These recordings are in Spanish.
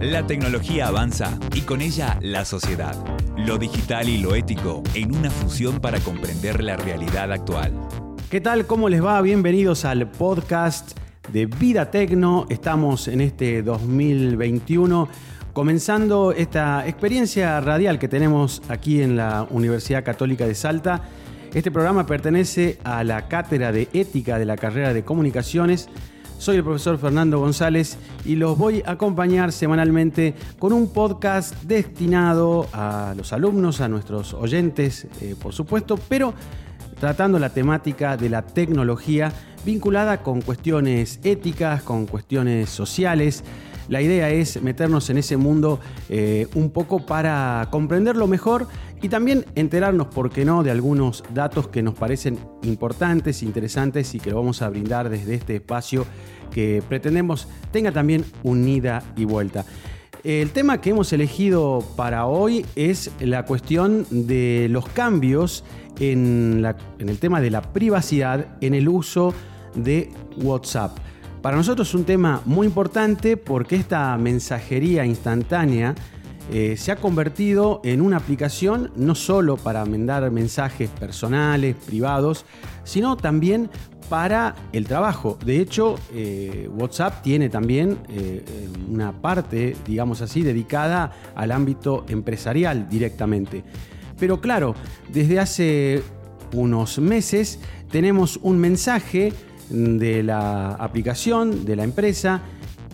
La tecnología avanza y con ella la sociedad. Lo digital y lo ético en una fusión para comprender la realidad actual. ¿Qué tal? ¿Cómo les va? Bienvenidos al podcast de Vida Tecno. Estamos en este 2021 comenzando esta experiencia radial que tenemos aquí en la Universidad Católica de Salta. Este programa pertenece a la Cátedra de Ética de la carrera de Comunicaciones. Soy el profesor Fernando González y los voy a acompañar semanalmente con un podcast destinado a los alumnos, a nuestros oyentes, eh, por supuesto, pero tratando la temática de la tecnología vinculada con cuestiones éticas, con cuestiones sociales. La idea es meternos en ese mundo eh, un poco para comprenderlo mejor y también enterarnos, por qué no, de algunos datos que nos parecen importantes, interesantes y que lo vamos a brindar desde este espacio que pretendemos tenga también unida y vuelta. El tema que hemos elegido para hoy es la cuestión de los cambios en, el tema de la privacidad en el uso de WhatsApp. Para nosotros es un tema muy importante porque esta mensajería instantánea eh, se ha convertido en una aplicación no solo para mandar mensajes personales, privados, sino también para el trabajo. De hecho, eh, WhatsApp tiene también eh, una parte, digamos así, dedicada al ámbito empresarial directamente. Pero claro, desde hace unos meses tenemos un mensaje de la aplicación, de la empresa,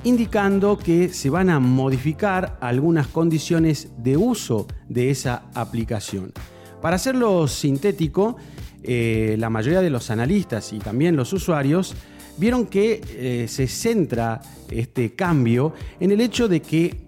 indicando que se van a modificar algunas condiciones de uso de esa aplicación. Para hacerlo sintético, eh, la mayoría de los analistas y también los usuarios vieron que eh, se centra este cambio en el hecho de que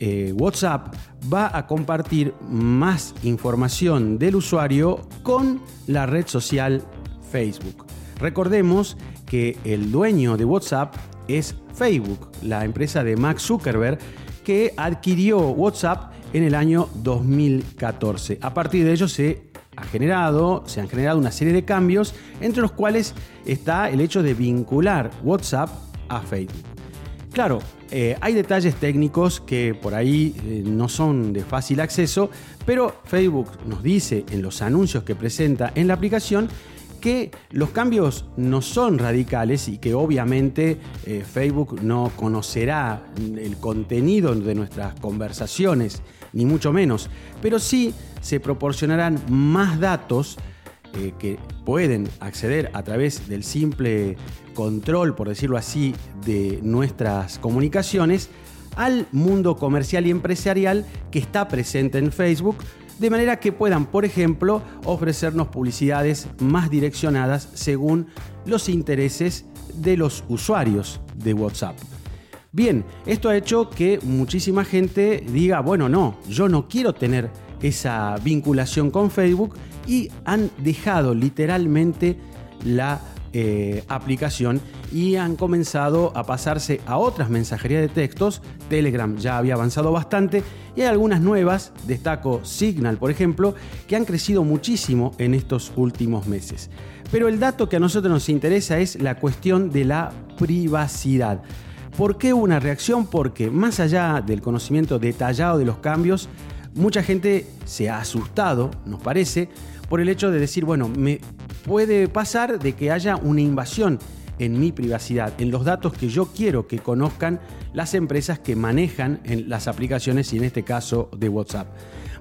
eh, WhatsApp va a compartir más información del usuario con la red social Facebook. Recordemos que el dueño de WhatsApp es Facebook, la empresa de Max Zuckerberg, que adquirió WhatsApp en el año 2014. A partir de ello se ha generado, se han generado una serie de cambios, entre los cuales está el hecho de vincular WhatsApp a Facebook. Claro, eh, hay detalles técnicos que por ahí eh, no son de fácil acceso, pero Facebook nos dice en los anuncios que presenta en la aplicación que los cambios no son radicales y que obviamente eh, Facebook no conocerá el contenido de nuestras conversaciones, ni mucho menos, pero sí se proporcionarán más datos eh, que pueden acceder a través del simple control, por decirlo así, de nuestras comunicaciones al mundo comercial y empresarial que está presente en Facebook de manera que puedan, por ejemplo, ofrecernos publicidades más direccionadas según los intereses de los usuarios de WhatsApp. Bien, esto ha hecho que muchísima gente diga, bueno, no, yo no quiero tener esa vinculación con Facebook y han dejado literalmente la eh, aplicación y han comenzado a pasarse a otras mensajerías de textos. Telegram ya había avanzado bastante y hay algunas nuevas, destaco Signal por ejemplo, que han crecido muchísimo en estos últimos meses. Pero el dato que a nosotros nos interesa es la cuestión de la privacidad. ¿Por qué una reacción? Porque más allá del conocimiento detallado de los cambios, mucha gente se ha asustado, nos parece, por el hecho de decir, bueno, me puede pasar de que haya una invasión en mi privacidad, en los datos que yo quiero que conozcan las empresas que manejan las aplicaciones y en este caso de WhatsApp.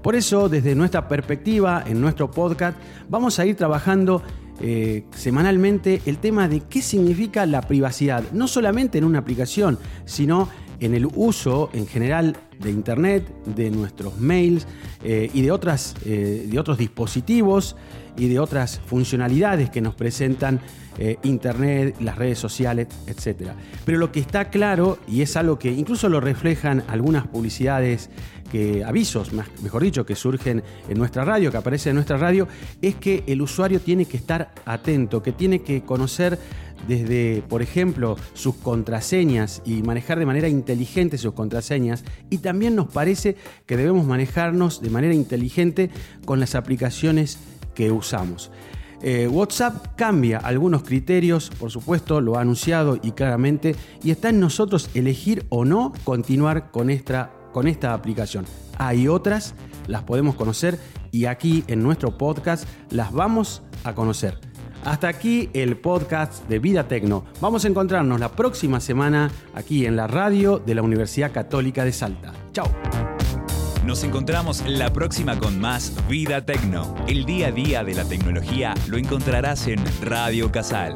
Por eso, desde nuestra perspectiva, en nuestro podcast, vamos a ir trabajando eh, semanalmente el tema de qué significa la privacidad, no solamente en una aplicación, sino en el uso en general de Internet, de nuestros mails eh, y de, otras, eh, de otros dispositivos y de otras funcionalidades que nos presentan eh, Internet, las redes sociales, etc. Pero lo que está claro, y es algo que incluso lo reflejan algunas publicidades, que, avisos, mejor dicho, que surgen en nuestra radio, que aparecen en nuestra radio, es que el usuario tiene que estar atento, que tiene que conocer desde, por ejemplo, sus contraseñas y manejar de manera inteligente sus contraseñas. Y también nos parece que debemos manejarnos de manera inteligente con las aplicaciones que usamos. Eh, WhatsApp cambia algunos criterios, por supuesto, lo ha anunciado y claramente, y está en nosotros elegir o no continuar con esta, con esta aplicación. Hay otras, las podemos conocer y aquí en nuestro podcast las vamos a conocer. Hasta aquí el podcast de Vida Tecno. Vamos a encontrarnos la próxima semana aquí en la radio de la Universidad Católica de Salta. Chao. Nos encontramos la próxima con más Vida Tecno. El día a día de la tecnología lo encontrarás en Radio Casal